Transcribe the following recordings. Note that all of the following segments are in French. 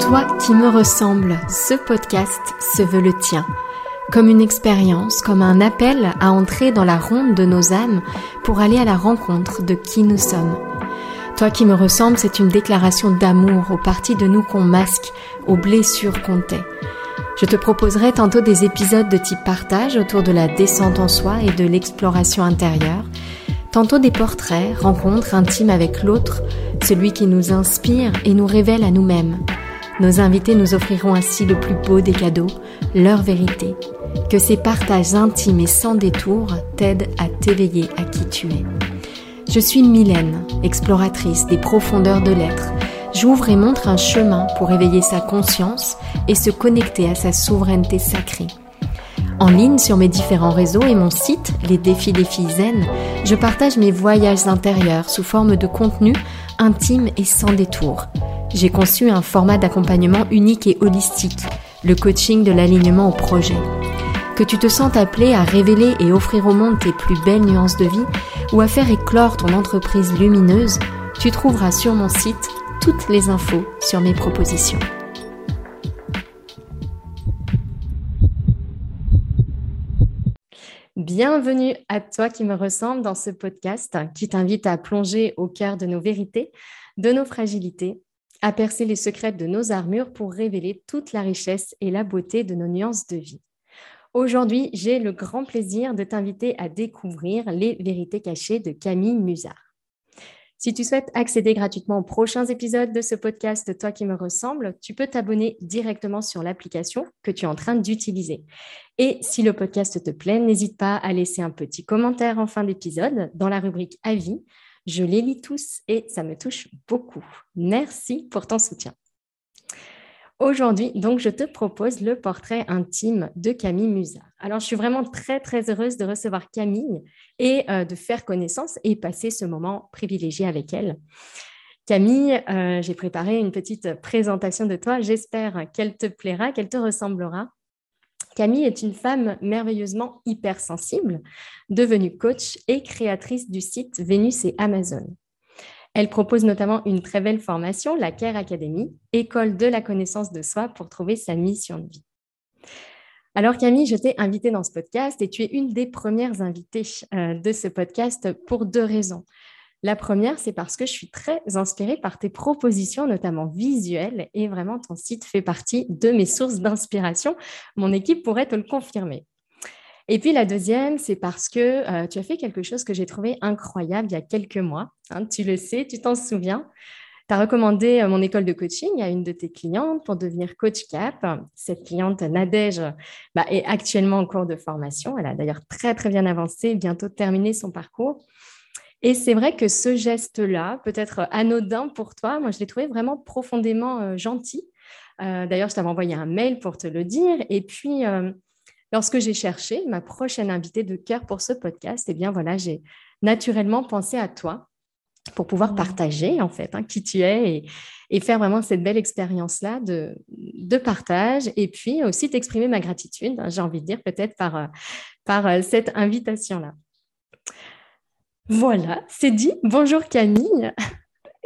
Toi qui me ressembles, ce podcast se veut le tien. Comme une expérience, comme un appel à entrer dans la ronde de nos âmes pour aller à la rencontre de qui nous sommes. Toi qui me ressembles, c'est une déclaration d'amour aux parties de nous qu'on masque, aux blessures qu'on tait. Je te proposerai tantôt des épisodes de type partage autour de la descente en soi et de l'exploration intérieure, tantôt des portraits, rencontres intimes avec l'autre, celui qui nous inspire et nous révèle à nous-mêmes. Nos invités nous offriront ainsi le plus beau des cadeaux, leur vérité. Que ces partages intimes et sans détour t'aident à t'éveiller à qui tu es. Je suis Mylène, exploratrice des profondeurs de l'être. J'ouvre et montre un chemin pour éveiller sa conscience et se connecter à sa souveraineté sacrée. En ligne sur mes différents réseaux et mon site, Les Défis des Filles Zen, je partage mes voyages intérieurs sous forme de contenu intime et sans détour j'ai conçu un format d'accompagnement unique et holistique, le coaching de l'alignement au projet. Que tu te sens appelé à révéler et offrir au monde tes plus belles nuances de vie ou à faire éclore ton entreprise lumineuse, tu trouveras sur mon site toutes les infos sur mes propositions. Bienvenue à toi qui me ressemble dans ce podcast qui t'invite à plonger au cœur de nos vérités, de nos fragilités à percer les secrets de nos armures pour révéler toute la richesse et la beauté de nos nuances de vie. Aujourd'hui, j'ai le grand plaisir de t'inviter à découvrir les vérités cachées de Camille Musard. Si tu souhaites accéder gratuitement aux prochains épisodes de ce podcast Toi qui me ressemble, tu peux t'abonner directement sur l'application que tu es en train d'utiliser. Et si le podcast te plaît, n'hésite pas à laisser un petit commentaire en fin d'épisode dans la rubrique Avis je les lis tous et ça me touche beaucoup. Merci pour ton soutien. Aujourd'hui, donc, je te propose le portrait intime de Camille Musard. Alors, je suis vraiment très, très heureuse de recevoir Camille et euh, de faire connaissance et passer ce moment privilégié avec elle. Camille, euh, j'ai préparé une petite présentation de toi. J'espère qu'elle te plaira, qu'elle te ressemblera. Camille est une femme merveilleusement hypersensible, devenue coach et créatrice du site Vénus et Amazon. Elle propose notamment une très belle formation, la Care Academy, école de la connaissance de soi pour trouver sa mission de vie. Alors Camille, je t'ai invitée dans ce podcast et tu es une des premières invitées euh, de ce podcast pour deux raisons. La première, c'est parce que je suis très inspirée par tes propositions, notamment visuelles, et vraiment ton site fait partie de mes sources d'inspiration. Mon équipe pourrait te le confirmer. Et puis la deuxième, c'est parce que euh, tu as fait quelque chose que j'ai trouvé incroyable il y a quelques mois. Hein, tu le sais, tu t'en souviens. Tu as recommandé euh, mon école de coaching à une de tes clientes pour devenir coach CAP. Cette cliente, Nadège, bah, est actuellement en cours de formation. Elle a d'ailleurs très, très bien avancé, bientôt terminé son parcours. Et c'est vrai que ce geste-là, peut-être anodin pour toi, moi je l'ai trouvé vraiment profondément euh, gentil. D'ailleurs, je t'avais envoyé un mail pour te le dire. Et puis, lorsque j'ai cherché ma prochaine invitée de cœur pour ce podcast, eh bien voilà, j'ai naturellement pensé à toi pour pouvoir mmh. partager en fait hein, qui tu es et, faire vraiment cette belle expérience-là de, de, partage et puis aussi t'exprimer ma gratitude, hein, j'ai envie de dire peut-être par, par cette invitation-là. Voilà, c'est dit. Bonjour Camille.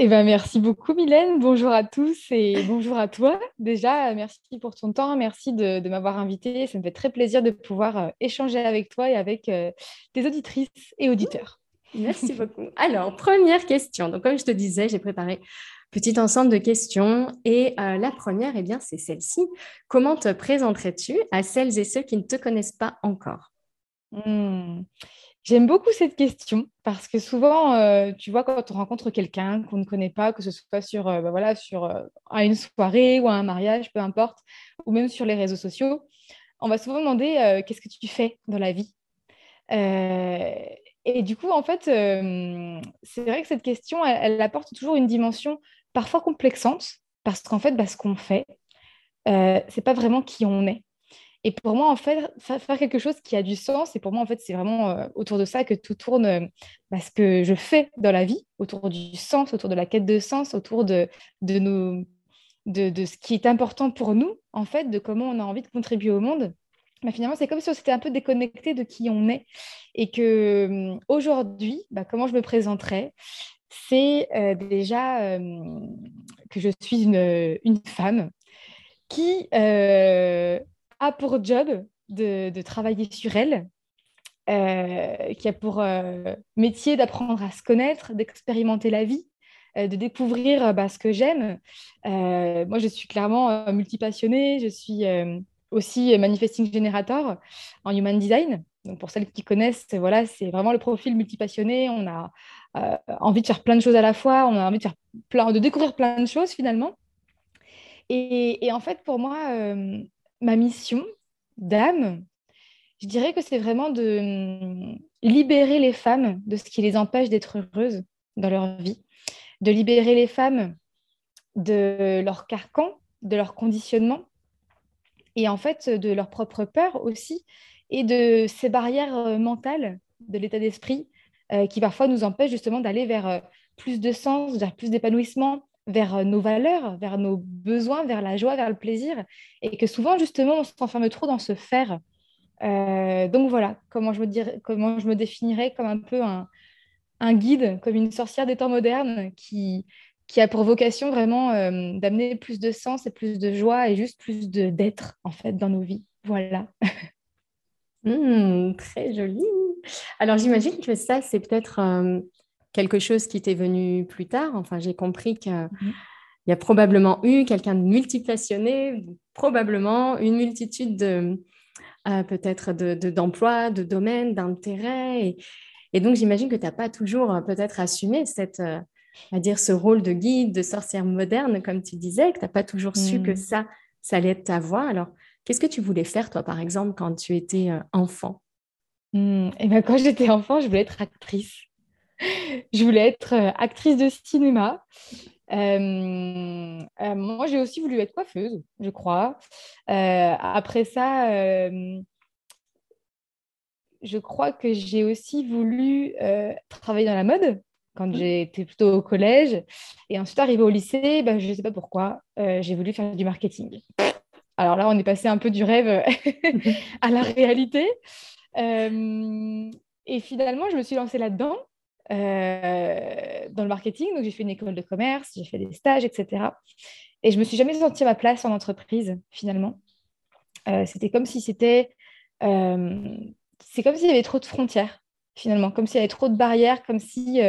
Eh ben, merci beaucoup Mylène, bonjour à tous et bonjour à toi. Déjà, merci pour ton temps, merci de, m'avoir invité. Ça me fait très plaisir de pouvoir euh, échanger avec toi et avec euh, tes auditrices et auditeurs. Merci beaucoup. Alors, première question. Donc, comme je te disais, j'ai préparé petit ensemble de questions et euh, la première, eh bien, c'est celle-ci. Comment te présenterais-tu à celles et ceux qui ne te connaissent pas encore? Hmm. J'aime beaucoup cette question parce que souvent, euh, tu vois, quand on rencontre quelqu'un qu'on ne connaît pas, que ce soit sur, euh, bah voilà, sur euh, à une soirée ou à un mariage, peu importe, ou même sur les réseaux sociaux, on va souvent demander qu'est-ce que tu fais dans la vie. et du coup, en fait, c'est vrai que cette question, elle, apporte toujours une dimension parfois complexante parce qu'en fait, bah, ce qu'on fait, c'est pas vraiment qui on est. Et pour moi, en fait, faire quelque chose qui a du sens, et pour moi, en fait, c'est vraiment euh, autour de ça que tout tourne, euh, bah, ce que je fais dans la vie, autour du sens, autour de la quête de sens, autour de, de, nos, de, de ce qui est important pour nous, en fait, de comment on a envie de contribuer au monde. Mais finalement, c'est comme si on s'était un peu déconnecté de qui on est. Et que hum, aujourd'hui, bah, comment je me présenterais c'est euh, déjà que je suis une, une, femme qui a pour job de, travailler sur elle, qui a pour métier d'apprendre à se connaître, d'expérimenter la vie, de découvrir bah, ce que j'aime. moi, je suis clairement multipassionnée, je suis aussi manifesting generator en human design. Donc pour celles qui connaissent, voilà, c'est vraiment le profil multipassionné. On a euh, envie de faire plein de choses à la fois, on a envie de, découvrir plein de choses finalement. Et, en fait, pour moi, euh, ma mission d'âme, je dirais que c'est vraiment de hum, libérer les femmes de ce qui les empêche d'être heureuses dans leur vie, de libérer les femmes de leur carcan, de leur conditionnement, et en fait de leur propre peur aussi, et de ces barrières euh, mentales de l'état d'esprit euh, qui parfois nous empêchent justement d'aller vers euh, plus de sens, vers plus d'épanouissement, vers nos valeurs, vers nos besoins, vers la joie, vers le plaisir, et que souvent justement on s'enferme trop dans ce faire. donc voilà, comment je, me comment je me définirais comme un peu un, guide, comme une sorcière des temps modernes qui, qui a pour vocation vraiment d'amener plus de sens et plus de joie et juste plus d'être en fait dans nos vies. Voilà. Mmh, très joli. Alors j'imagine que ça, c'est peut-être quelque chose qui t'est venu plus tard. Enfin, j'ai compris qu'il mmh. y a probablement eu quelqu'un de multipassionné, probablement une multitude de euh, peut-être d'emplois, de, de, domaines, d'intérêts. Et, et, donc j'imagine que tu n'as pas toujours euh, peut-être assumé cette, euh, à dire ce rôle de guide, de sorcière moderne, comme tu disais, que tu n'as pas toujours su que mmh. ça, ça allait être ta voix. Alors Qu'est-ce que tu voulais faire, toi, par exemple, quand tu étais enfant? Mmh, et eh ben, Quand j'étais enfant, je voulais être actrice. je voulais être euh, actrice de cinéma. Euh, moi, j'ai aussi voulu être coiffeuse, je crois. après ça, je crois que j'ai aussi voulu travailler dans la mode quand mmh. j'étais plutôt au collège. Et ensuite, arrivé au lycée, ben, je ne sais pas pourquoi, j'ai voulu faire du marketing. Alors là, on est passé un peu du rêve à la réalité. Euh, et finalement, je me suis lancée là-dedans, euh, dans le marketing. Donc, j'ai fait une école de commerce, j'ai fait des stages, etc. Et je me suis jamais sentie à ma place en entreprise, finalement. Euh, c'était comme si c'était... c'est comme s'il y avait trop de frontières, finalement, comme s'il y avait trop de barrières, comme si...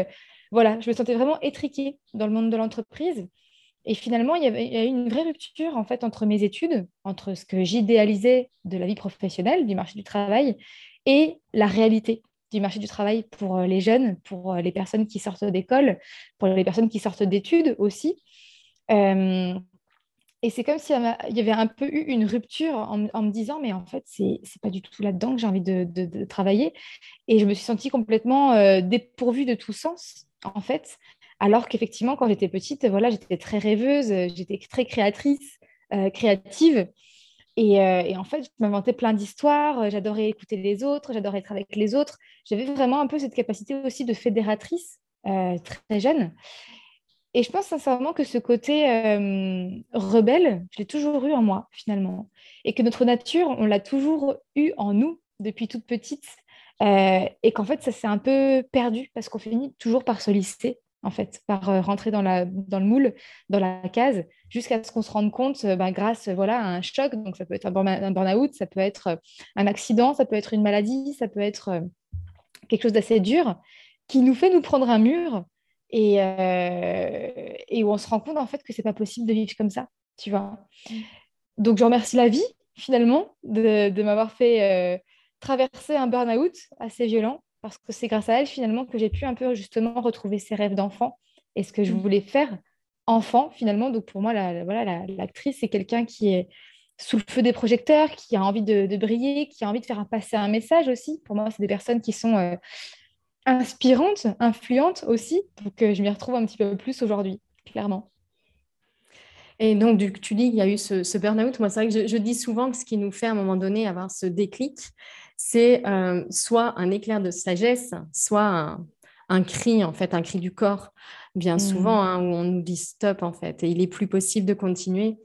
voilà, je me sentais vraiment étriquée dans le monde de l'entreprise. Et finalement, il y, avait, a eu une vraie rupture en fait entre mes études, entre ce que j'idéalisais de la vie professionnelle, du marché du travail, et la réalité du marché du travail pour euh, les jeunes, pour euh, les personnes qui sortent d'école, pour les personnes qui sortent d'études aussi. Euh, et c'est comme s'il y avait un peu eu une rupture en, me disant, mais en fait, c'est pas du tout là-dedans que j'ai envie de, travailler. Et je me suis sentie complètement dépourvue de tout sens, en fait, alors qu'effectivement, quand j'étais petite, voilà, j'étais très rêveuse, j'étais très créatrice, créative. Euh, et, en fait, je m'inventais plein d'histoires, j'adorais écouter les autres, j'adorais être avec les autres. J'avais vraiment un peu cette capacité aussi de fédératrice très jeune. Et je pense sincèrement que ce côté rebelle, je l'ai toujours eu en moi, finalement. Et que notre nature, on l'a toujours eu en nous depuis toute petite. et qu'en fait, ça s'est un peu perdu parce qu'on finit toujours par se lisser en fait, par euh, rentrer dans, la, dans le moule, dans la case, jusqu'à ce qu'on se rende compte, euh, bah, grâce voilà, à un choc, donc ça peut être un burn-out, ça peut être euh, un accident, ça peut être une maladie, ça peut être quelque chose d'assez dur, qui nous fait nous prendre un mur et, et où on se rend compte en fait que c'est pas possible de vivre comme ça, tu vois. Mm. Donc je remercie la vie finalement de, de m'avoir fait traverser un burn-out assez violent parce que c'est grâce à elle finalement que j'ai pu un peu justement retrouver ses rêves d'enfant et ce que je mm. voulais faire enfant finalement. Donc pour moi, la, voilà, l'actrice, c'est quelqu'un qui est sous le feu des projecteurs, qui a envie de, briller, qui a envie de faire passer un message aussi. Pour moi, c'est des personnes qui sont euh, inspirantes, influentes aussi. Donc euh, je m'y retrouve un petit peu plus aujourd'hui, clairement. Et donc, tu dis qu'il y a eu ce, burn-out. Moi, c'est vrai que je, je, dis souvent que ce qui nous fait à un moment donné avoir ce déclic, c'est euh, soit un éclair de sagesse, soit un, cri, en fait, un cri du corps, bien mmh. souvent, hein, où on nous dit stop, en fait, et il est plus possible de continuer.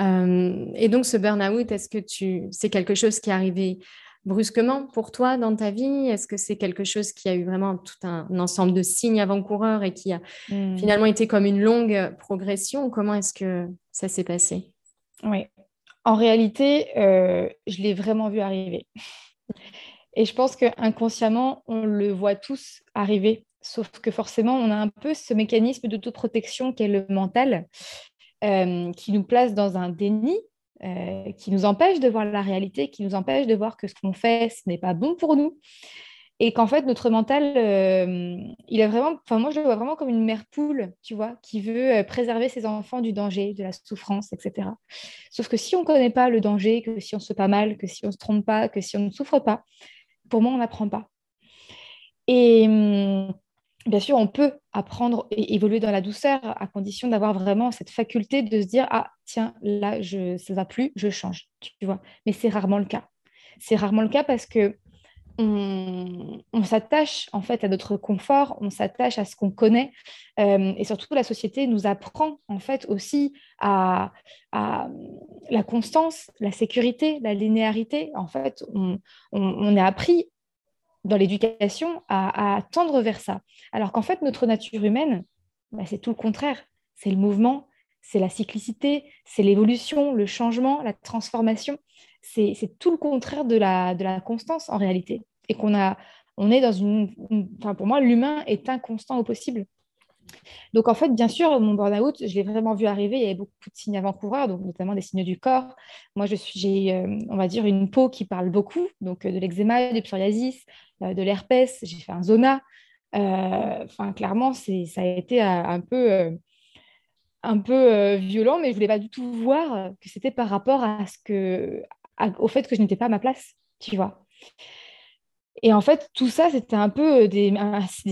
Euh, et donc, ce burn-out, est-ce que tu... c'est quelque chose qui est arrivé brusquement pour toi dans ta vie? Est-ce que c'est quelque chose qui a eu vraiment tout un, ensemble de signes avant-coureurs et qui a mmh. finalement été comme une longue progression? Comment est-ce que ça s'est passé? Oui, En réalité, je l'ai vraiment vu arriver. Et je pense qu'inconsciemment, on le voit tous arriver. Sauf que forcément, on a un peu ce mécanisme d'autoprotection qu'est le mental, qui nous place dans un déni, qui nous empêche de voir la réalité, qui nous empêche de voir que ce qu'on fait, ce n'est pas bon pour nous et qu'en fait notre mental euh, il est vraiment enfin moi je le vois vraiment comme une mère poule tu vois qui veut euh, préserver ses enfants du danger de la souffrance etc sauf que si on ne connaît pas le danger que si on se fait pas mal que si on se trompe pas que si on ne souffre pas pour moi on n'apprend pas. Et hum, bien sûr on peut apprendre et évoluer dans la douceur à condition d'avoir vraiment cette faculté de se dire ah tiens là je ça va plus je change tu vois. Mais c'est rarement le cas. C'est rarement le cas parce que on, s'attache en fait à notre confort, on s'attache à ce qu'on connaît euh, et surtout la société nous apprend en fait aussi à, la constance, la sécurité, la linéarité. En fait, on, on, est appris dans l'éducation à, tendre vers ça. Alors qu'en fait, notre nature humaine, bah, c'est tout le contraire. C'est le mouvement, c'est la cyclicité, c'est l'évolution, le changement, la transformation c'est tout le contraire de la, de la constance en réalité. Et qu'on a, on est dans une, enfin pour moi, l'humain est inconstant au possible. Donc en fait, bien sûr, mon burn-out, je l'ai vraiment vu arriver. Il y avait beaucoup de signes avant-coureurs, donc notamment des signes du corps. Moi, je suis, j'ai, euh, on va dire, une peau qui parle beaucoup, donc euh, de l'eczéma, du psoriasis, euh, de l'herpès. J'ai fait un zona. Enfin, clairement, c'est, ça a été un peu un peu violent, mais je voulais pas du tout voir que c'était par rapport à ce que, au fait que je n'étais pas à ma place, tu vois. Et en fait, tout ça, c'était un peu des,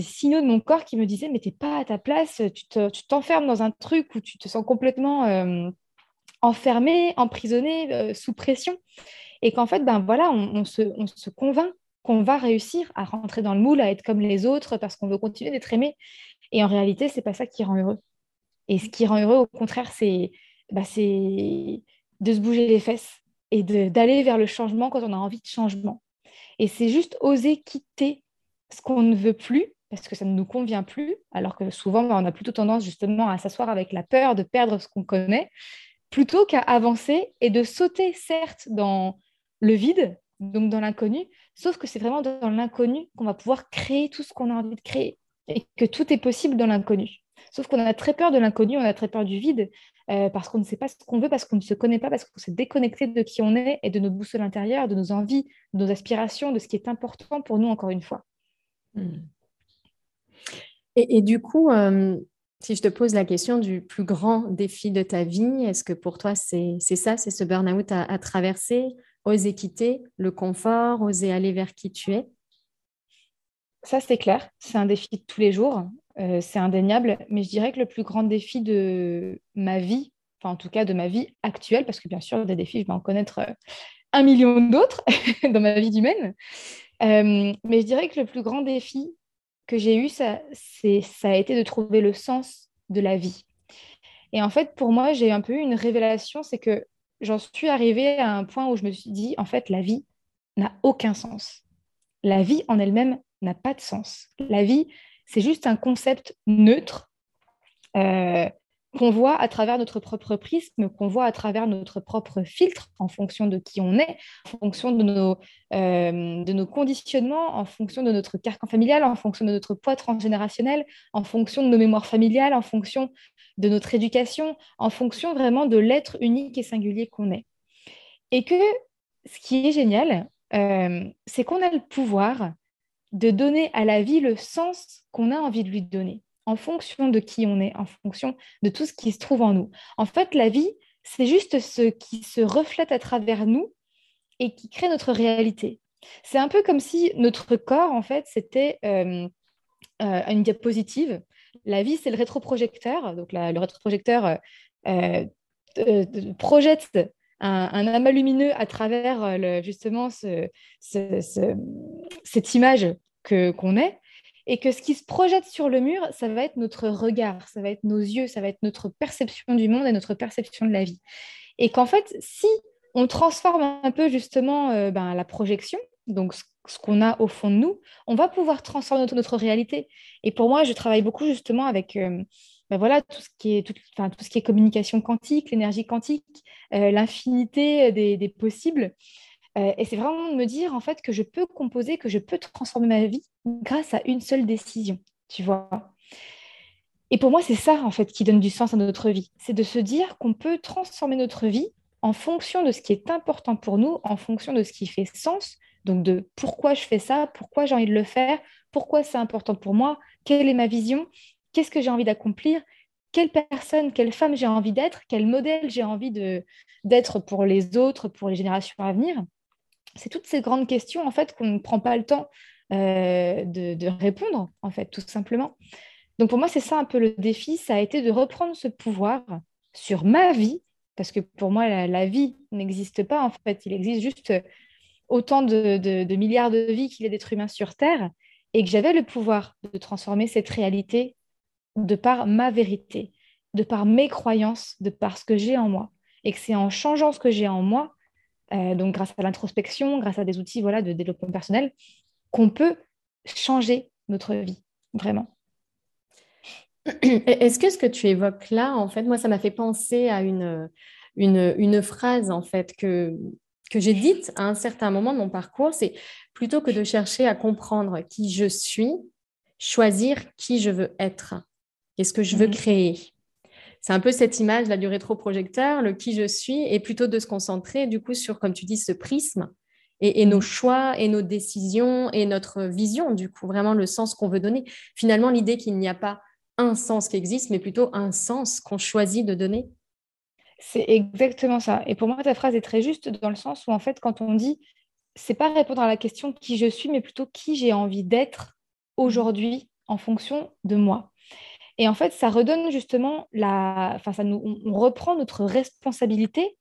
signaux de mon corps qui me disaient, mais t'es pas à ta place, tu t'enfermes dans un truc où tu te sens complètement euh, enfermé, emprisonné, euh, sous pression. Et qu'en fait, ben voilà, on, se, on se convainc qu'on va réussir à rentrer dans le moule, à être comme les autres parce qu'on veut continuer d'être aimé. Et en réalité, c'est pas ça qui rend heureux. Et ce qui rend heureux, au contraire, c'est bah, de se bouger les fesses, et d'aller vers le changement quand on a envie de changement. Et c'est juste oser quitter ce qu'on ne veut plus parce que ça ne nous convient plus, alors que souvent on a plutôt tendance justement à s'asseoir avec la peur de perdre ce qu'on connaît, plutôt qu'à avancer et de sauter certes dans le vide, donc dans l'inconnu, sauf que c'est vraiment dans l'inconnu qu'on va pouvoir créer tout ce qu'on a envie de créer et que tout est possible dans l'inconnu. Sauf qu'on a très peur de l'inconnu, on a très peur du vide, euh, parce qu'on ne sait pas ce qu'on veut, parce qu'on ne se connaît pas, parce qu'on s'est déconnecté de qui on est et de nos boussoles intérieures, de nos envies, de nos aspirations, de ce qui est important pour nous, encore une fois. Hmm. Et, du coup, euh, si je te pose la question du plus grand défi de ta vie, est-ce que pour toi, c'est ça, c'est ce burn-out à, à traverser, oser quitter le confort, oser aller vers qui tu es? Ça, c'est clair, c'est un défi de tous les jours. Euh, c'est indéniable, mais je dirais que le plus grand défi de ma vie, enfin en tout cas de ma vie actuelle, parce que bien sûr, des défis, je vais en connaître euh, un million d'autres dans ma vie humaine, euh, mais je dirais que le plus grand défi que j'ai eu, ça, ça a été de trouver le sens de la vie. Et en fait, pour moi, j'ai un peu eu une révélation, c'est que j'en suis arrivée à un point où je me suis dit, en fait, la vie n'a aucun sens. La vie en elle-même n'a pas de sens. La vie, c'est juste un concept neutre euh, qu'on voit à travers notre propre prisme, qu'on voit à travers notre propre filtre en fonction de qui on est, en fonction de nos, euh, de nos conditionnements, en fonction de notre carcan familial, en fonction de notre poids transgénérationnel, en fonction de nos mémoires familiales, en fonction de notre éducation, en fonction vraiment de l'être unique et singulier qu'on est. Et que ce qui est génial, euh, c'est qu'on a le pouvoir de donner à la vie le sens qu'on a envie de lui donner, en fonction de qui on est, en fonction de tout ce qui se trouve en nous. En fait, la vie, c'est juste ce qui se reflète à travers nous et qui crée notre réalité. C'est un peu comme si notre corps, en fait, c'était euh, euh, une diapositive. La vie, c'est le rétroprojecteur. Donc, le rétroprojecteur euh, projette un, amas lumineux à travers euh, justement cette image qu'on est, et que ce qui se projette sur le mur, ça va être notre regard, ça va être nos yeux, ça va être notre perception du monde et notre perception de la vie. Et qu'en fait, si on transforme un peu justement euh, ben, la projection, donc ce, qu'on a au fond de nous, on va pouvoir transformer notre, réalité. Et pour moi, je travaille beaucoup justement avec... Euh, ben voilà, tout, ce qui est, communication quantique, l'énergie quantique, l'infinité des, possibles. et c'est vraiment de me dire en fait que je peux composer, que je peux transformer ma vie grâce à une seule décision, tu vois. Et pour moi, c'est ça en fait qui donne du sens à notre vie. C'est de se dire qu'on peut transformer notre vie en fonction de ce qui est important pour nous, en fonction de ce qui fait sens, donc de pourquoi je fais ça, pourquoi j'ai envie de le faire, pourquoi c'est important pour moi, quelle est ma vision, qu'est-ce que j'ai envie d'accomplir, quelle personne, quelle femme j'ai envie d'être, quel modèle j'ai envie d'être pour les autres, pour les générations à venir? C'est toutes ces grandes questions en fait qu'on ne prend pas le temps euh, de, de, répondre en fait, tout simplement. Donc pour moi, c'est ça un peu le défi, ça a été de reprendre ce pouvoir sur ma vie, parce que pour moi, la, vie n'existe pas en fait, il existe juste autant de, milliards de vies qu'il y a d'êtres humains sur Terre, et que j'avais le pouvoir de transformer cette réalité de par ma vérité, de par mes croyances, de par ce que j'ai en moi, et que c'est en changeant ce que j'ai en moi, euh, donc grâce à l'introspection, grâce à des outils voilà, de développement personnel, qu'on peut changer notre vie, vraiment. Est-ce que ce que tu évoques là, en fait, moi, ça m'a fait penser à une, une, phrase, en fait, que, que j'ai dite à un certain moment de mon parcours, c'est plutôt que de chercher à comprendre qui je suis, choisir qui je veux être et ce que je veux mmh créer. C'est un peu cette image là, du rétroprojecteur, le qui je suis, et plutôt de se concentrer du coup sur, comme tu dis, ce prisme et, et, nos mmh choix et nos décisions et notre vision, du coup, vraiment le sens qu'on veut donner. Finalement, l'idée qu'il n'y a pas un sens qui existe, mais plutôt un sens qu'on choisit de donner. C'est exactement ça. Et pour moi, ta phrase est très juste dans le sens où, en fait, quand on dit, c'est pas répondre à la question qui je suis, mais plutôt qui j'ai envie d'être aujourd'hui en fonction de moi. Et en fait, ça redonne justement la. Enfin, ça nous... on reprend notre responsabilité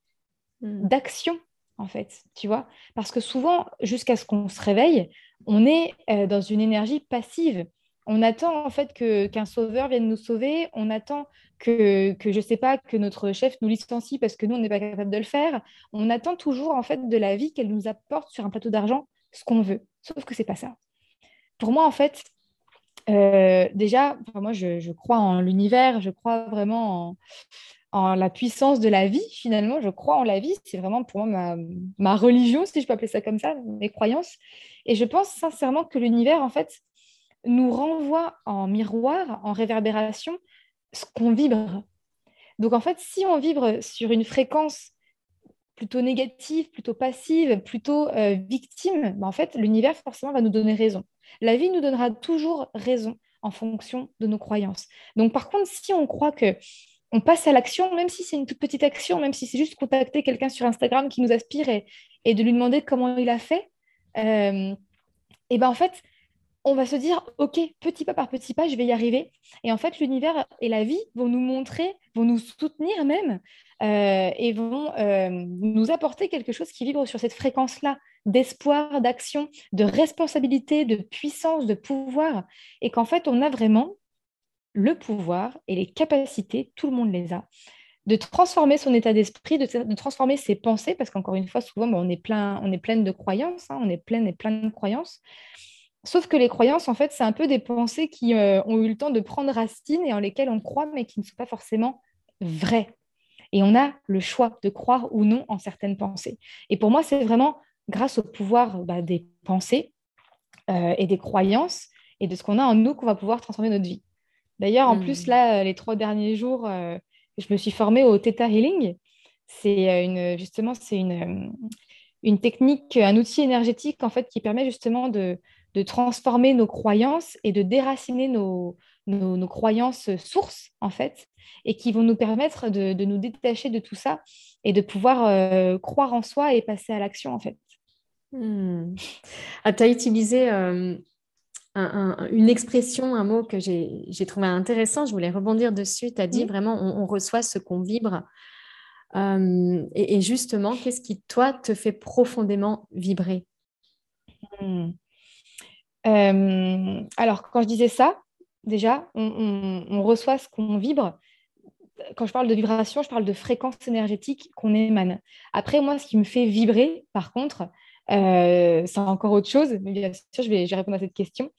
hmm. d'action, en fait, tu vois. Parce que souvent, jusqu'à ce qu'on se réveille, on est euh, dans une énergie passive on attend en fait que qu'un sauveur vienne nous sauver, on attend que, que je sais pas que notre chef nous licencie parce que nous on n'est pas capable de le faire. On attend toujours en fait de la vie qu'elle nous apporte sur un plateau d'argent ce qu'on veut. Sauf que c'est pas ça. Pour moi en fait, euh, déjà, moi je, crois en l'univers, je crois vraiment en, la puissance de la vie finalement. Je crois en la vie, c'est vraiment pour moi ma, religion si je peux appeler ça comme ça, mes croyances. Et je pense sincèrement que l'univers en fait nous renvoie en miroir, en réverbération, ce qu'on vibre. Donc en fait, si on vibre sur une fréquence plutôt négative, plutôt passive, plutôt euh, victime, ben, en fait, l'univers forcément va nous donner raison. La vie nous donnera toujours raison en fonction de nos croyances. Donc par contre, si on croit que on passe à l'action, même si c'est une toute petite action, même si c'est juste contacter quelqu'un sur Instagram qui nous aspire et, de lui demander comment il a fait, euh, et ben en fait, on va se dire, OK, petit pas par petit pas, je vais y arriver. Et en fait, l'univers et la vie vont nous montrer, vont nous soutenir même, euh, et vont euh, nous apporter quelque chose qui vibre sur cette fréquence-là d'espoir, d'action, de responsabilité, de puissance, de pouvoir. Et qu'en fait, on a vraiment le pouvoir et les capacités, tout le monde les a, de transformer son état d'esprit, de, transformer ses pensées, parce qu'encore une fois, souvent, on, est plein, on est plein de croyances, hein, on est plein et plein de croyances. Sauf que les croyances, en fait, c'est un peu des pensées qui euh, ont eu le temps de prendre racine et en lesquelles on croit, mais qui ne sont pas forcément vraies. Et on a le choix de croire ou non en certaines pensées. Et pour moi, c'est vraiment grâce au pouvoir bah, des pensées euh, et des croyances et de ce qu'on a en nous qu'on va pouvoir transformer notre vie. D'ailleurs, en plus, hmm. là, les trois derniers jours, euh, je me suis formée au Theta Healing. C'est une, justement, c'est une, une technique, un outil énergétique en fait qui permet justement de, de transformer nos croyances et de déraciner nos, nos, croyances sources, en fait, et qui vont nous permettre de, nous détacher de tout ça et de pouvoir euh, croire en soi et passer à l'action, en fait. Hmm. Ah, tu as utilisé euh, une expression, un mot que j'ai trouvé intéressant, je voulais rebondir dessus. Tu as dit vraiment, on, reçoit ce qu'on vibre. Euh, et, justement, qu'est-ce qui, toi, te fait profondément vibrer? Hmm. Euh, alors, quand je disais ça, déjà, on, reçoit ce qu'on vibre. Quand je parle de vibration, je parle de fréquence énergétique qu'on émane. Après, moi, ce qui me fait vibrer, par contre, euh, c'est encore autre chose, mais bien sûr, je vais, répondre à cette question.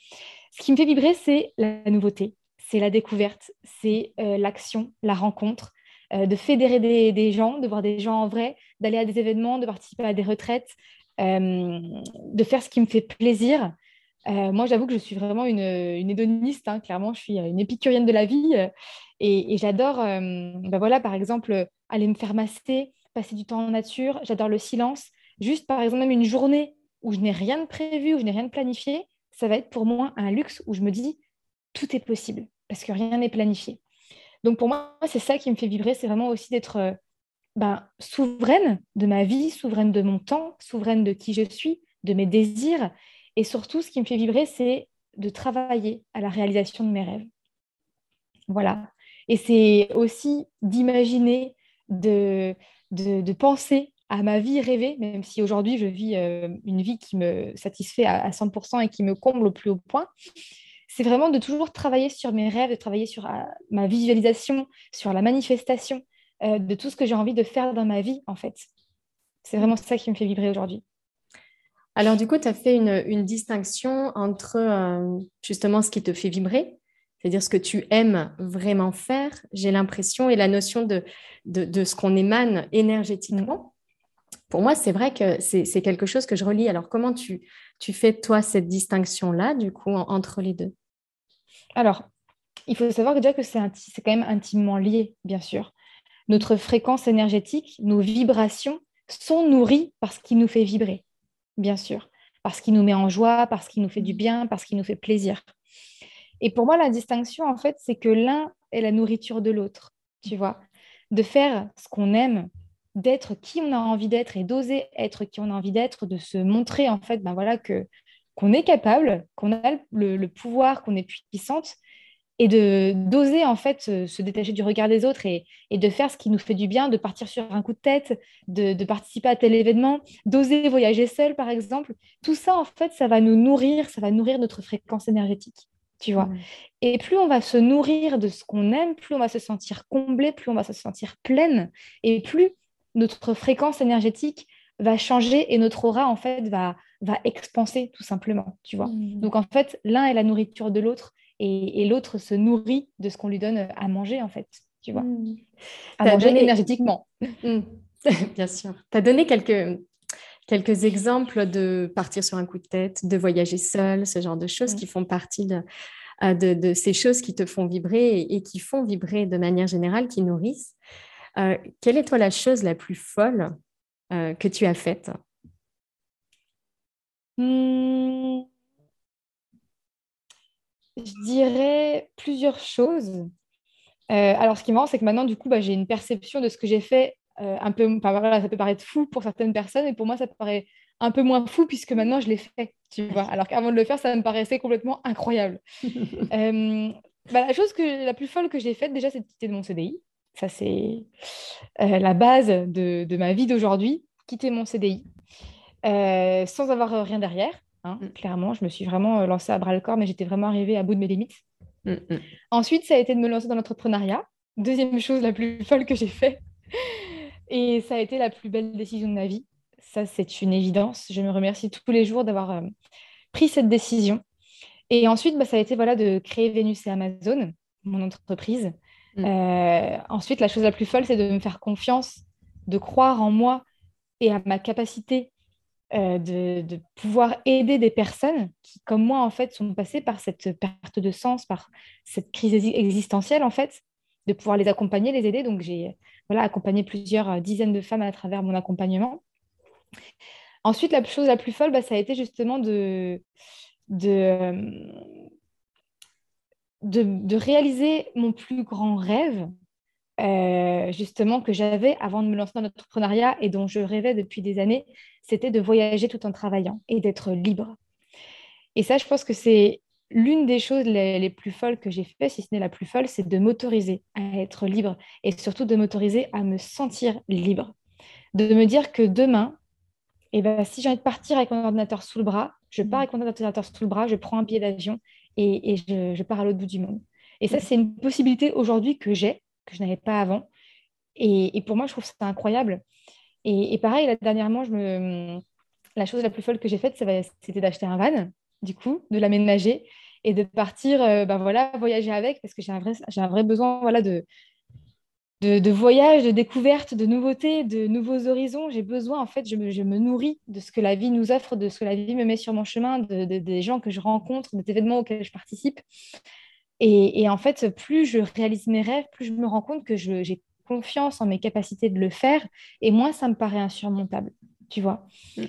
Ce qui me fait vibrer, c'est la nouveauté, c'est la découverte, c'est euh, l'action, la rencontre, euh, de fédérer des, gens, de voir des gens en vrai, d'aller à des événements, de participer à des retraites, euh, de faire ce qui me fait plaisir. moi, j'avoue que je suis vraiment une, hédoniste, hein. clairement, je suis une épicurienne de la vie et, j'adore, ben voilà, par exemple, aller me faire masser, passer du temps en nature, j'adore le silence. Juste, par exemple, même une journée où je n'ai rien de prévu, où je n'ai rien de planifié, ça va être pour moi un luxe où je me dis, tout est possible parce que rien n'est planifié. Donc pour moi, c'est ça qui me fait vibrer, c'est vraiment aussi d'être euh, ben, souveraine de ma vie, souveraine de mon temps, souveraine de qui je suis, de mes désirs. Et surtout, ce qui me fait vibrer, c'est de travailler à la réalisation de mes rêves. Voilà. Et c'est aussi d'imaginer, de, de, penser à ma vie rêvée, même si aujourd'hui je vis euh, une vie qui me satisfait à, à 100% et qui me comble au plus haut point c'est vraiment de toujours travailler sur mes rêves, de travailler sur euh, ma visualisation, sur la manifestation euh, de tout ce que j'ai envie de faire dans ma vie, en fait. C'est vraiment ça qui me fait vibrer aujourd'hui. Alors, du coup, tu as fait une, distinction entre euh, justement ce qui te fait vibrer, c'est-à-dire ce que tu aimes vraiment faire, j'ai l'impression, et la notion de, de, ce qu'on émane énergétiquement. Pour moi, c'est vrai que c'est quelque chose que je relis. Alors, comment tu, fais, toi, cette distinction-là, du coup, entre les deux? Alors, il faut savoir déjà que c'est quand même intimement lié, bien sûr. Notre fréquence énergétique, nos vibrations sont nourries par ce qui nous fait vibrer, bien sûr, parce qu'il nous met en joie, parce qu'il nous fait du bien, parce qu'il nous fait plaisir. Et pour moi, la distinction, en fait, c'est que l'un est la nourriture de l'autre, tu vois. De faire ce qu'on aime, d'être qui on a envie d'être et d'oser être qui on a envie d'être, de se montrer, en fait, ben voilà, que qu'on est capable, qu'on a le, pouvoir, qu'on est puissante, et de d'oser en fait se, détacher du regard des autres et, de faire ce qui nous fait du bien, de partir sur un coup de tête, de, participer à tel événement, d'oser voyager seul par exemple. Tout ça en fait, ça va nous nourrir, ça va nourrir notre fréquence énergétique, tu vois. Et plus on va se nourrir de ce qu'on aime, plus on va se sentir comblé, plus on va se sentir pleine, et plus notre fréquence énergétique va changer et notre aura en fait va va expanser tout simplement, tu vois. Mmh. Donc en fait, l'un est la nourriture de l'autre et, l'autre se nourrit de ce qu'on lui donne à manger en fait, tu vois. Mmh. À manger énergétiquement. Mmh. Bien sûr. Tu as donné quelques, quelques exemples de partir sur un coup de tête, de voyager seul, ce genre de choses qui font partie de, euh, de, ces choses qui te font vibrer et, qui font vibrer de manière générale, qui nourrissent. Euh, quelle est toi la chose la plus folle euh, que tu as faite? Hmm. je dirais plusieurs choses. Euh, alors, ce qui est marrant, c'est que maintenant, du coup, bah, j'ai une perception de ce que j'ai fait un peu. ça peut paraître fou pour certaines personnes, et pour moi, ça paraît un peu moins fou puisque maintenant, je l'ai fait. Tu vois Alors qu'avant de le faire, ça me paraissait complètement incroyable. Euh, bah, la chose que, la plus folle que j'ai faite, déjà, c'est de quitter de mon CDI. Ça, c'est la base de, de ma vie d'aujourd'hui, quitter mon CDI. Euh, sans avoir euh, rien derrière. Hein, mm. Clairement, je me suis vraiment euh, lancée à bras le corps, mais j'étais vraiment arrivée à bout de mes limites. Mm, mm. Ensuite, ça a été de me lancer dans l'entrepreneuriat. Deuxième chose la plus folle que j'ai fait. Et ça a été la plus belle décision de ma vie. Ça, c'est une évidence. Je me remercie tous les jours d'avoir pris cette décision. Et ensuite, bah, ça a été voilà, de créer Vénus et Amazon, mon entreprise. Ensuite, la chose la plus folle, c'est de me faire confiance, de croire en moi et à ma capacité euh, de, pouvoir aider des personnes qui, comme moi, en fait, sont passées par cette perte de sens, par cette crise existentielle, en fait, de pouvoir les accompagner, les aider. Donc, j'ai voilà, accompagné plusieurs euh, dizaines de femmes à travers mon accompagnement. Ensuite, la chose la plus folle, bah, ça a été justement de, euh, de, de réaliser mon plus grand rêve, euh, justement que j'avais avant de me lancer dans l'entrepreneuriat et dont je rêvais depuis des années, c'était de voyager tout en travaillant et d'être libre. Et ça, je pense que c'est l'une des choses les, plus folles que j'ai fait, si ce n'est la plus folle, c'est de m'autoriser à être libre et surtout de m'autoriser à me sentir libre. De me dire que demain, eh ben, si j'ai envie de partir avec mon ordinateur sous le bras, je pars avec mon ordinateur sous le bras, je prends un billet d'avion et, je, pars à l'autre bout du monde. Et ça, c'est une possibilité aujourd'hui que j'ai que je n'avais pas avant. Et, pour moi, je trouve ça incroyable. Et, pareil, là, dernièrement, je me... la chose la plus folle que j'ai faite, c'était d'acheter un van, du coup, de l'aménager et de partir ben voilà, voyager avec parce que j'ai un, vrai, un vrai besoin voilà, de, de, voyage, de découverte, de nouveautés, de nouveaux horizons. J'ai besoin, en fait, je me, nourris de ce que la vie nous offre, de ce que la vie me met sur mon chemin, de, des gens que je rencontre, des événements auxquels je participe. Et, en fait, plus je réalise mes rêves, plus je me rends compte que j'ai confiance en mes capacités de le faire, et moins ça me paraît insurmontable, tu vois. Mm.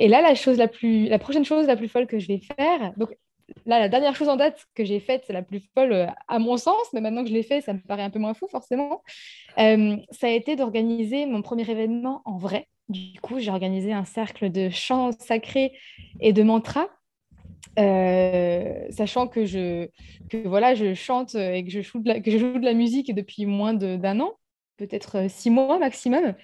Et là, la chose la plus, la prochaine chose la plus folle que je vais faire, donc là, la dernière chose en date que j'ai faite, c'est la plus folle euh, à mon sens, mais maintenant que je l'ai fait, ça me paraît un peu moins fou forcément. Euh, ça a été d'organiser mon premier événement en vrai. Du coup, j'ai organisé un cercle de chants sacrés et de mantras. Euh, sachant que je, que, voilà, je chante et que je, joue de la, que je joue de la musique depuis moins d'un an, peut-être six mois maximum,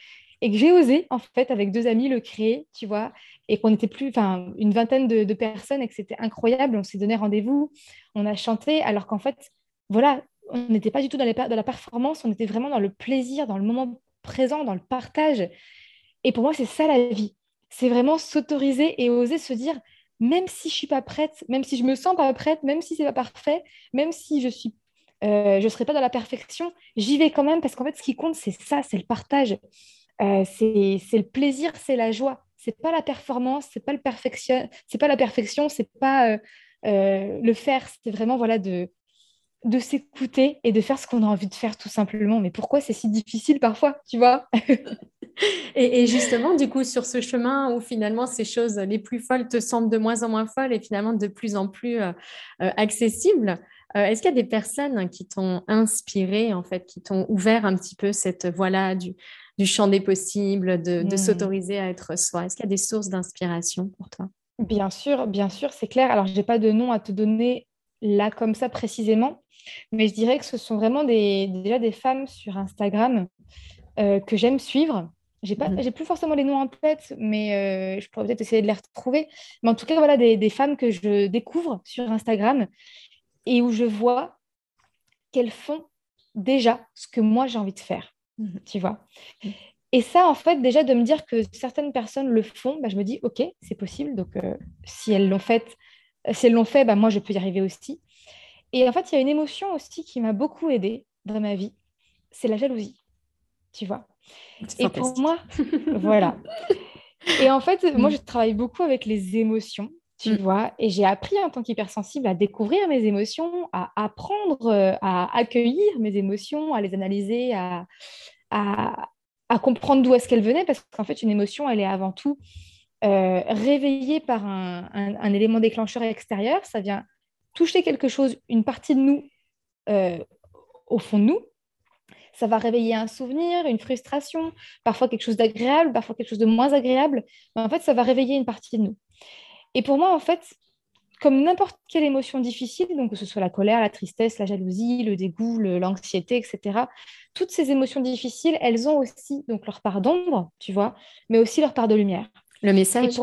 et que j'ai osé, en fait, avec deux amis, le créer, tu vois, et qu'on était plus, enfin, une vingtaine de, personnes et que c'était incroyable. On s'est donné rendez-vous, on a chanté, alors qu'en fait, voilà, on n'était pas du tout dans, les, la performance, on était vraiment dans le plaisir, dans le moment présent, dans le partage. Et pour moi, c'est ça la vie. C'est vraiment s'autoriser et oser se dire, même si je suis pas prête, même si je me sens pas prête, même si c'est pas parfait, même si je suis, euh, je serai pas dans la perfection, j'y vais quand même parce qu'en fait, ce qui compte, c'est ça, c'est le partage, euh, c'est le plaisir, c'est la joie c'est pas la performance, c'est pas le perfection, c'est pas la perfection, c'est pas euh, euh, le faire, c'est vraiment voilà de de s'écouter et de faire ce qu'on a envie de faire tout simplement. Mais pourquoi c'est si difficile parfois, tu vois? Et, justement, du coup, sur ce chemin où finalement ces choses les plus folles te semblent de moins en moins folles et finalement de plus en plus euh, accessibles, est-ce qu'il y a des personnes qui t'ont inspiré, en fait, qui t'ont ouvert un petit peu cette voie-là du, du champ des possibles, de, hmm. s'autoriser à être soi Est-ce qu'il y a des sources d'inspiration pour toi? Bien sûr, bien sûr, c'est clair. Alors, je n'ai pas de nom à te donner là comme ça précisément, mais je dirais que ce sont vraiment des, déjà des femmes sur Instagram euh, que j'aime suivre. J'ai pas, hmm. plus forcément les noms en tête, mais euh, je pourrais peut-être essayer de les retrouver. Mais en tout cas, voilà des, des, femmes que je découvre sur Instagram et où je vois qu'elles font déjà ce que moi j'ai envie de faire. Mmh. tu vois? Mmh. Et ça, en fait, déjà de me dire que certaines personnes le font, bah, je me dis, OK, c'est possible. Donc, euh, si elles l'ont fait, si elles l'ont fait, bah, moi, je peux y arriver aussi. Et en fait, il y a une émotion aussi qui m'a beaucoup aidée dans ma vie, c'est la jalousie, tu vois? Et pour moi, voilà. Et en fait, moi, je travaille beaucoup avec les émotions, tu vois, et j'ai appris en tant qu'hypersensible à découvrir mes émotions, à apprendre euh, à accueillir mes émotions, à les analyser, à, à, comprendre d'où est-ce qu'elle venait, parce qu'en fait, une émotion, elle est avant tout euh, réveillée par un, élément déclencheur extérieur. Ça vient toucher quelque chose, une partie de nous, euh, au fond de nous. Ça va réveiller un souvenir, une frustration, parfois quelque chose d'agréable, parfois quelque chose de moins agréable. Mais en fait, ça va réveiller une partie de nous. Et pour moi, en fait, comme n'importe quelle émotion difficile, donc que ce soit la colère, la tristesse, la jalousie, le dégoût, l'anxiété, etc., toutes ces émotions difficiles, elles ont aussi donc leur part d'ombre, tu vois, mais aussi leur part de lumière. Le message.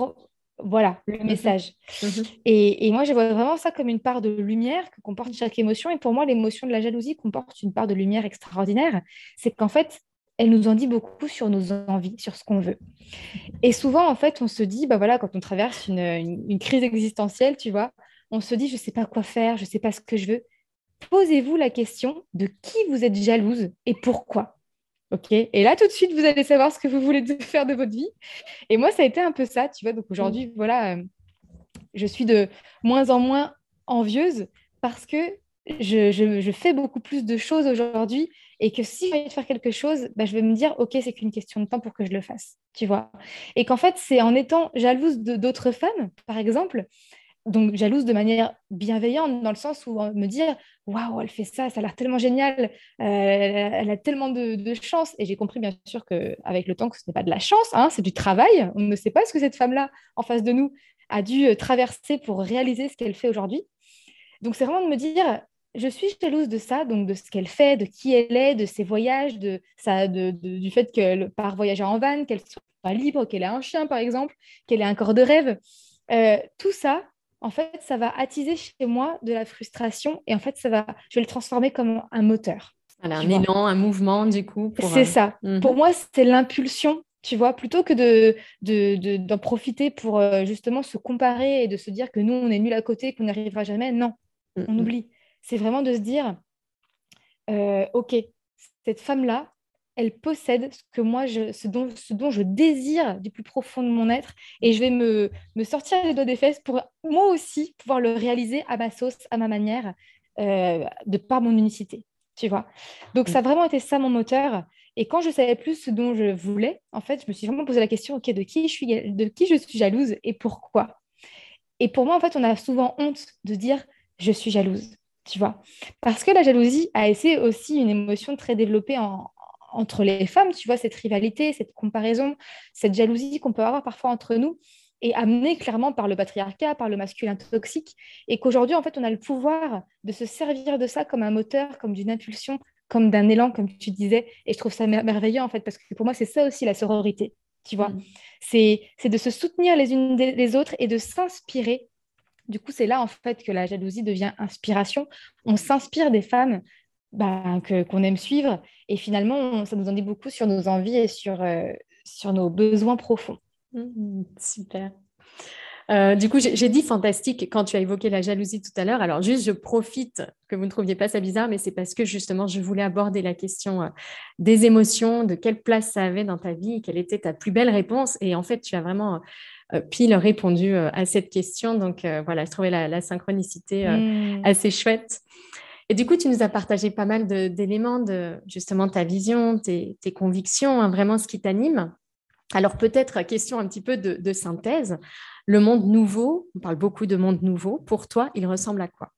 Voilà, le mhm. message. Mhm. Et, et, moi, je vois vraiment ça comme une part de lumière que comporte chaque émotion. Et pour moi, l'émotion de la jalousie comporte une part de lumière extraordinaire. C'est qu'en fait, elle nous en dit beaucoup sur nos envies, sur ce qu'on veut. Et souvent, en fait, on se dit, bah voilà, quand on traverse une, crise existentielle, tu vois, on se dit, je ne sais pas quoi faire, je ne sais pas ce que je veux. Posez-vous la question de qui vous êtes jalouse et pourquoi. OK? Et là, tout de suite, vous allez savoir ce que vous voulez faire de votre vie. Et moi, ça a été un peu ça, tu vois. Donc aujourd'hui, mmh. voilà, euh, je suis de moins en moins envieuse parce que je, fais beaucoup plus de choses aujourd'hui et que si j'ai envie de faire quelque chose, bah, je vais me dire, OK, c'est qu'une question de temps pour que je le fasse, tu vois. Et qu'en fait, c'est en étant jalouse d'autres femmes, par exemple, donc jalouse de manière bienveillante, dans le sens où me dire, waouh, elle fait ça, ça a l'air tellement génial, euh, elle a tellement de, chance. Et j'ai compris, bien sûr, qu'avec le temps, que ce n'est pas de la chance, hein, c'est du travail. On ne sait pas ce que cette femme-là, en face de nous, a dû euh, traverser pour réaliser ce qu'elle fait aujourd'hui. Donc, c'est vraiment de me dire, je suis jalouse de ça, donc de ce qu'elle fait, de qui elle est, de ses voyages, de, ça, du fait qu'elle part voyager en van, qu'elle soit libre, qu'elle ait un chien par exemple, qu'elle ait un corps de rêve. Euh, tout ça, en fait, ça va attiser chez moi de la frustration et en fait, ça va, je vais le transformer comme un moteur. un élan, un mouvement du coup. C'est euh, ça. Mhm. Pour moi, c'est l'impulsion tu vois, plutôt que de, d'en profiter pour euh, justement se comparer et de se dire que nous, on est nul à côté, qu'on n'y arrivera jamais. Non, mm, on mm. oublie. C'est vraiment de se dire, euh, OK, cette femme-là, elle possède ce que moi, ce, dont, je désire du plus profond de mon être, et je vais me, me sortir les doigts des fesses pour moi aussi pouvoir le réaliser à ma sauce, à ma manière, euh, de par mon unicité. Tu vois Donc, ça a vraiment été ça mon moteur. Et quand je savais plus ce dont je voulais, en fait, je me suis vraiment posé la question, OK, de qui je suis, de qui je suis jalouse et pourquoi? Et pour moi, en fait, on a souvent honte de dire je suis jalouse, tu vois. Parce que la jalousie a été aussi une émotion très développée entre les femmes, tu vois, cette rivalité, cette comparaison, cette jalousie qu'on peut avoir parfois entre nous est amenée clairement par le patriarcat, par le masculin toxique, et qu'aujourd'hui, en fait, on a le pouvoir de se servir de ça comme un moteur, comme d'une impulsion comme d'un élan, comme tu disais. Et je trouve ça merveilleux, en fait, parce que pour moi, c'est ça aussi la sororité. Tu vois, mm. c'est de se soutenir les unes des les autres et de s'inspirer. Du coup, c'est là, en fait, que la jalousie devient inspiration. On s'inspire des femmes bah, qu'on aime suivre. Et finalement, ça nous en dit beaucoup sur nos envies et sur, euh, nos besoins profonds. Mm, super. Euh, du coup, j'ai dit fantastique quand tu as évoqué la jalousie tout à l'heure. Alors, juste, je profite que vous ne trouviez pas ça bizarre, mais c'est parce que justement, je voulais aborder la question euh, des émotions, de quelle place ça avait dans ta vie, quelle était ta plus belle réponse. Et en fait, tu as vraiment pile répondu à cette question. Donc, voilà, je trouvais la, synchronicité mmh. assez chouette. Et du coup, tu nous as partagé pas mal d'éléments de, justement ta vision, tes, convictions, hein, vraiment ce qui t'anime. Alors peut-être question un petit peu de, synthèse. Le monde nouveau, on parle beaucoup de monde nouveau. Pour toi, il ressemble à quoi?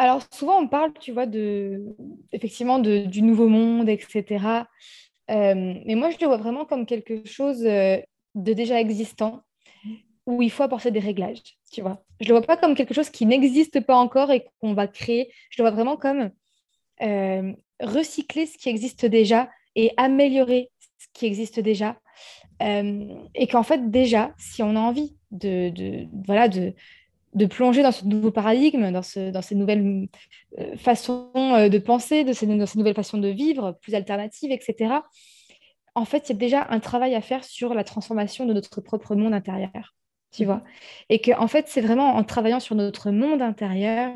Alors souvent on parle, tu vois, de effectivement du nouveau monde, etc. Euh, mais moi je le vois vraiment comme quelque chose euh, de déjà existant où il faut apporter des réglages, tu vois. Je le vois pas comme quelque chose qui n'existe pas encore et qu'on va créer. Je le vois vraiment comme euh, recycler ce qui existe déjà et améliorer ce qui existe déjà. Et qu'en fait, déjà, si on a envie de voilà, de, de, plonger dans ce nouveau paradigme, dans, ce, dans ces nouvelles euh, façons euh, de penser, de ces, dans ces nouvelles façons de vivre, plus alternatives, etc., en fait, il y a déjà un travail à faire sur la transformation de notre propre monde intérieur. Tu mmh. vois Et que, en fait, c'est vraiment en travaillant sur notre monde intérieur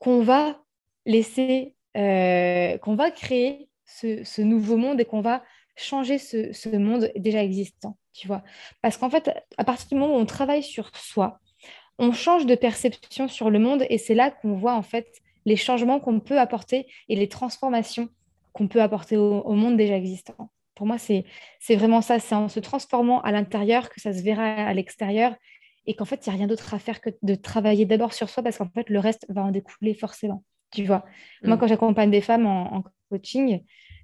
qu'on va laisser, qu'on va créer ce, nouveau monde et qu'on va changer ce, monde déjà existant, tu vois. Parce qu'en fait, à partir du moment où on travaille sur soi, on change de perception sur le monde et c'est là qu'on voit en fait les changements qu'on peut apporter et les transformations qu'on peut apporter au, monde déjà existant. Pour moi, c'est vraiment ça. C'est en se transformant à l'intérieur que ça se verra à l'extérieur et qu'en fait, il n'y a rien d'autre à faire que de travailler d'abord sur soi parce qu'en fait, le reste va en découler forcément. Tu vois, moi, mm. quand j'accompagne des femmes en coaching,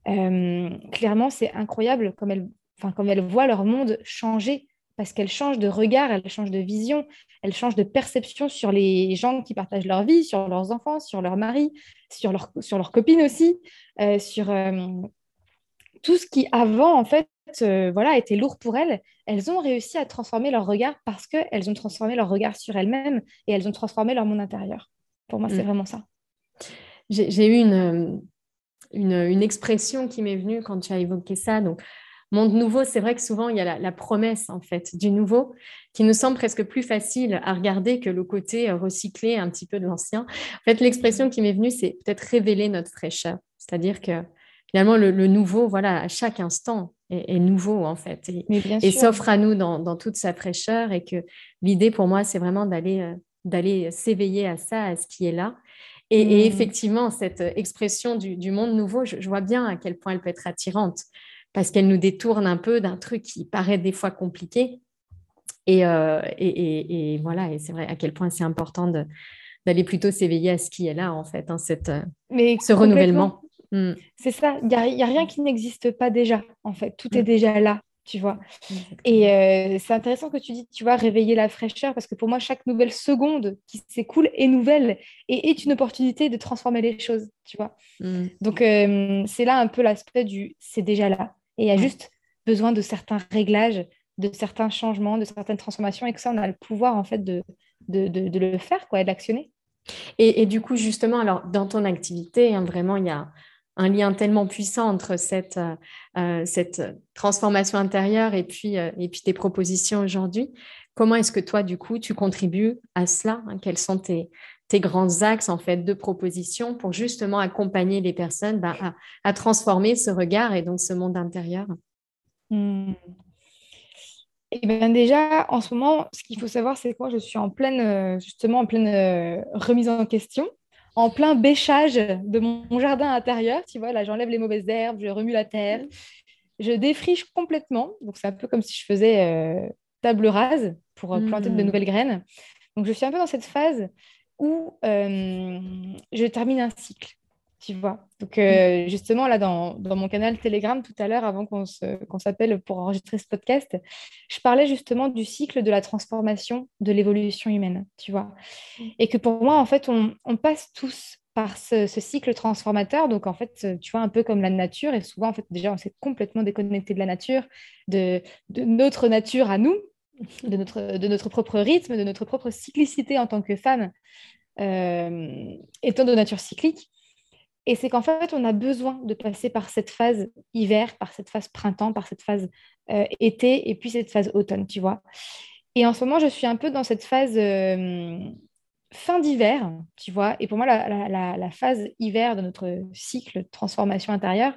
euh, clairement, c'est incroyable comme elles, comme elles voient leur monde changer parce qu'elles changent de regard, elles changent de vision, elles changent de perception sur les gens qui partagent leur vie, sur leurs enfants, sur leur mari, sur, leur, sur leurs copines aussi, euh, sur euh, tout ce qui avant, en fait, voilà, était lourd pour elles. Elles ont réussi à transformer leur regard parce qu'elles ont transformé leur regard sur elles-mêmes et elles ont transformé leur monde intérieur. Pour moi, c'est mm. vraiment ça. J'ai eu une, une, expression qui m'est venue quand tu as évoqué ça. Donc, monde nouveau, c'est vrai que souvent, il y a la, promesse, en fait, du nouveau, qui nous semble presque plus facile à regarder que le côté euh, recyclé un petit peu de l'ancien. En fait, l'expression qui m'est venue, c'est peut-être révéler notre fraîcheur. C'est-à-dire que finalement, le, nouveau, voilà, à chaque instant, est, nouveau, en fait, et, s'offre à nous dans, toute sa fraîcheur. Et que l'idée, pour moi, c'est vraiment d'aller euh, d'aller s'éveiller à ça, à ce qui est là, et, mmh. effectivement, cette expression du, monde nouveau, je, vois bien à quel point elle peut être attirante, parce qu'elle nous détourne un peu d'un truc qui paraît des fois compliqué. Et, euh, et, voilà, et c'est vrai à quel point c'est important d'aller plutôt s'éveiller à ce qui est là, en fait, hein, cette, euh, Mais ce renouvellement. Mmh. C'est ça, il n'y a, a, rien qui n'existe pas déjà, en fait, tout est mmh. déjà là tu vois. Et euh, c'est intéressant que tu dis, tu vois, réveiller la fraîcheur, parce que pour moi, chaque nouvelle seconde qui s'écoule est nouvelle et est une opportunité de transformer les choses, tu vois. Mm. Donc, euh, c'est là un peu l'aspect du c'est déjà là. Et il y a juste besoin de certains réglages, de certains changements, de certaines transformations, et que ça, on a le pouvoir, en fait, de, de, de, le faire, quoi, et de l'actionner. Et, et, du coup, justement, alors, dans ton activité, hein, vraiment, il y a un lien tellement puissant entre cette, cette transformation intérieure et puis, et puis tes propositions aujourd'hui. Comment est-ce que toi, du coup, tu contribues à cela hein? Quels sont tes, tes grands axes en fait de propositions pour justement accompagner les personnes bah, à, transformer ce regard et donc ce monde intérieur hmm. Eh bien déjà, en ce moment, ce qu'il faut savoir, c'est que moi, je suis en pleine, euh, justement, en pleine euh, remise en question, en plein bêchage de mon, jardin intérieur. Tu vois, là, j'enlève les mauvaises herbes, je remue la terre, je défriche complètement. Donc, c'est un peu comme si je faisais euh, table rase pour planter de hmm. nouvelles graines. Donc, je suis un peu dans cette phase où je termine un cycle tu vois. Donc, euh, justement, là, dans, mon canal Telegram, tout à l'heure, avant qu'on s'appelle pour enregistrer ce podcast, je parlais justement du cycle de la transformation de l'évolution humaine, tu vois. Et que pour moi, en fait, on, passe tous par ce, cycle transformateur. Donc, en fait, tu vois, un peu comme la nature. Et souvent, en fait, déjà, on s'est complètement déconnecté de la nature, de, notre nature à nous, de notre, de notre propre rythme, de notre propre cyclicité en tant que femme, euh, étant de nature cyclique. Et c'est qu'en fait, on a besoin de passer par cette phase hiver, par cette phase printemps, par cette phase euh, été et puis cette phase automne, tu vois. Et en ce moment, je suis un peu dans cette phase euh, fin d'hiver, tu vois. Et pour moi, la, phase hiver de notre cycle transformation intérieure,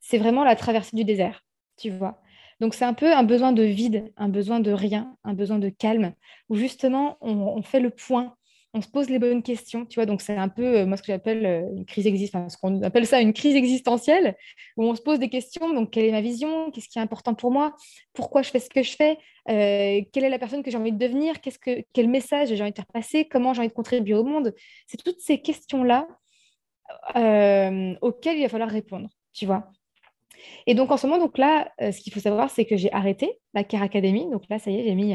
c'est vraiment la traversée du désert, tu vois. Donc, c'est un peu un besoin de vide, un besoin de rien, un besoin de calme, où justement, on fait le point on se pose les bonnes questions, tu vois. Donc, c'est un peu, euh, moi, ce que j'appelle euh, une crise existentielle, ce qu'on appelle ça une crise existentielle, où on se pose des questions. Donc, quelle est ma vision? Qu'est-ce qui est important pour moi? Pourquoi je fais ce que je fais? Euh, Quelle est la personne que j'ai envie de devenir? Quel message j'ai envie de faire passer? Comment j'ai envie de contribuer au monde? C'est toutes ces questions-là auxquelles il va falloir répondre, tu vois. Et donc, en ce moment, donc là, ce qu'il faut savoir, c'est que j'ai arrêté la Care Academy. Donc là, ça y est, j'ai mis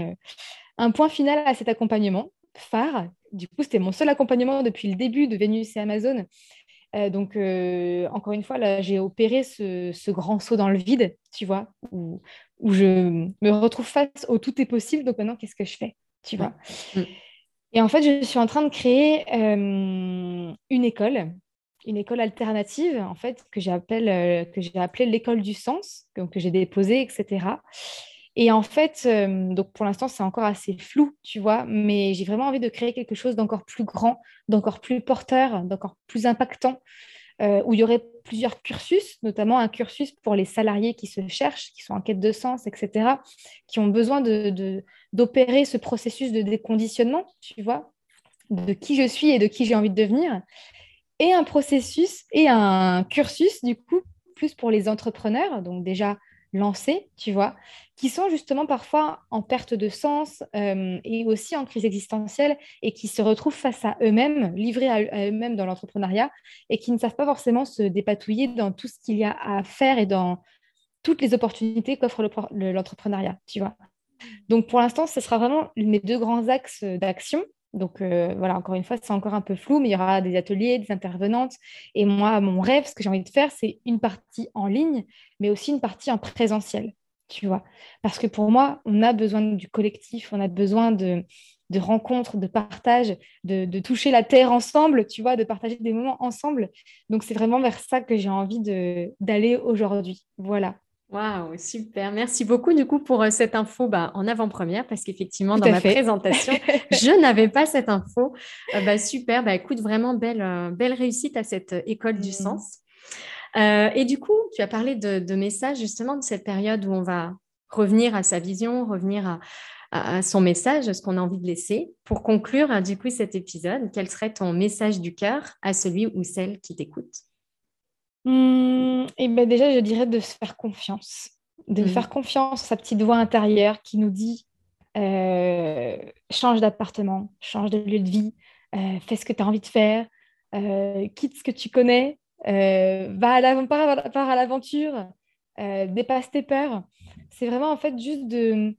un point final à cet accompagnement phare du coup, c'était mon seul accompagnement depuis le début de Vénus et Amazon. Euh, donc, euh, encore une fois, là, j'ai opéré ce, grand saut dans le vide, tu vois, où, je me retrouve face au tout est possible. Donc, maintenant, qu'est-ce que je fais, tu vois? Mm. Et en fait, je suis en train de créer euh, une école, une école alternative, en fait, que j'ai appelée l'école du sens, que j'ai déposée, etc. Et en fait, euh, donc pour l'instant, c'est encore assez flou, tu vois, mais j'ai vraiment envie de créer quelque chose d'encore plus grand, d'encore plus porteur, d'encore plus impactant, euh, où il y aurait plusieurs cursus, notamment un cursus pour les salariés qui se cherchent, qui sont en quête de sens, etc., qui ont besoin d'opérer de, ce processus de déconditionnement, tu vois, de qui je suis et de qui j'ai envie de devenir, et un processus et un cursus, du coup, plus pour les entrepreneurs, donc déjà lancés, tu vois, qui sont justement parfois en perte de sens euh, et aussi en crise existentielle et qui se retrouvent face à eux-mêmes, livrés à, eux-mêmes dans l'entrepreneuriat et qui ne savent pas forcément se dépatouiller dans tout ce qu'il y a à faire et dans toutes les opportunités qu'offre l'entrepreneuriat, tu vois. Donc pour l'instant, ce sera vraiment mes deux grands axes d'action. Donc euh, voilà, encore une fois, c'est encore un peu flou, mais il y aura des ateliers, des intervenantes. Et moi, mon rêve, ce que j'ai envie de faire, c'est une partie en ligne, mais aussi une partie en présentiel tu vois. Parce que pour moi, on a besoin du collectif, on a besoin de, rencontres, de partage, de, toucher la terre ensemble, tu vois, de partager des moments ensemble. Donc, c'est vraiment vers ça que j'ai envie d'aller aujourd'hui. Voilà. Waouh, super. Merci beaucoup du coup pour euh, cette info bah, en avant-première parce qu'effectivement dans ma présentation, je n'avais pas cette info. Euh, bah, super, bah, écoute, vraiment belle, euh, belle réussite à cette école du mmh. sens. Euh, et du coup, tu as parlé de, messages justement de cette période où on va revenir à sa vision, revenir à, son message, à ce qu'on a envie de laisser. Pour conclure, hein, du coup, cet épisode, quel serait ton message du cœur à celui ou celle qui t'écoute? Mmh, Et ben déjà, je dirais de se faire confiance, de mmh. faire confiance à sa petite voix intérieure qui nous dit euh, change d'appartement, change de lieu de vie, euh, fais ce que tu as envie de faire, quitte ce que tu connais, euh, va à à l'aventure, euh, dépasse tes peurs. C'est vraiment en fait juste de,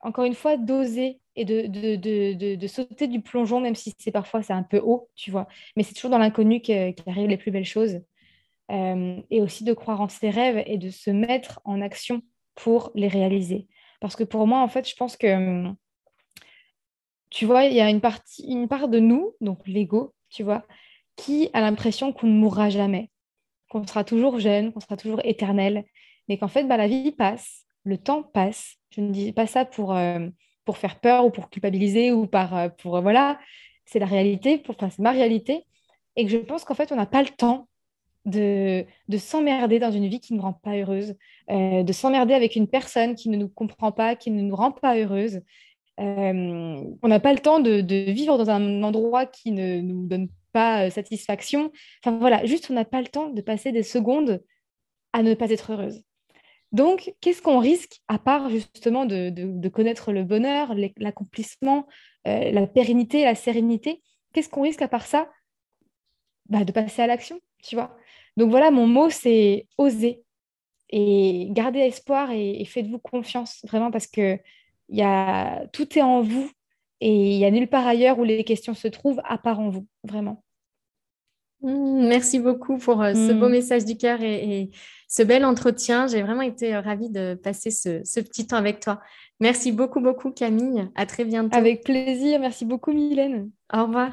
encore une fois, d'oser et de, de, de, sauter du plongeon, même si c'est parfois c'est un peu haut, tu vois. Mais c'est toujours dans l'inconnu qu'arrivent les plus belles choses. Euh, et aussi de croire en ses rêves et de se mettre en action pour les réaliser. Parce que pour moi, en fait, je pense que, tu vois, il y a une, partie, une part de nous, donc l'ego, tu vois, qui a l'impression qu'on ne mourra jamais. qu'on sera toujours jeune, qu'on sera toujours éternel, mais qu'en fait, bah, la vie passe, le temps passe. Je ne dis pas ça pour, euh, pour faire peur ou pour culpabiliser ou par, euh, pour, voilà, c'est la réalité, pour, c'est ma réalité, et que je pense qu'en fait, on n'a pas le temps de, de s'emmerder dans une vie qui ne nous rend pas heureuse, de s'emmerder avec une personne qui ne nous comprend pas, qui ne nous rend pas heureuse. on n'a pas le temps de, vivre dans un endroit qui ne nous donne pas satisfaction. Enfin voilà, juste on n'a pas le temps de passer des secondes à ne pas être heureuse. Donc, qu'est-ce qu'on risque, à part justement de, connaître le bonheur, l'accomplissement, euh, la pérennité, la sérénité Qu'est-ce qu'on risque à part ça? Bah, De passer à l'action, tu vois. Donc voilà, mon mot, c'est oser. Et garder espoir et, faites-vous confiance, vraiment, parce que y a, tout est en vous et il n'y a nulle part ailleurs où les questions se trouvent, à part en vous, vraiment. Mmh, merci beaucoup pour euh, ce beau mmh. message du cœur et, ce bel entretien. J'ai vraiment été euh, ravie de passer ce, petit temps avec toi. Merci beaucoup, beaucoup Camille. À très bientôt. Avec plaisir. Merci beaucoup Mylène. Au revoir.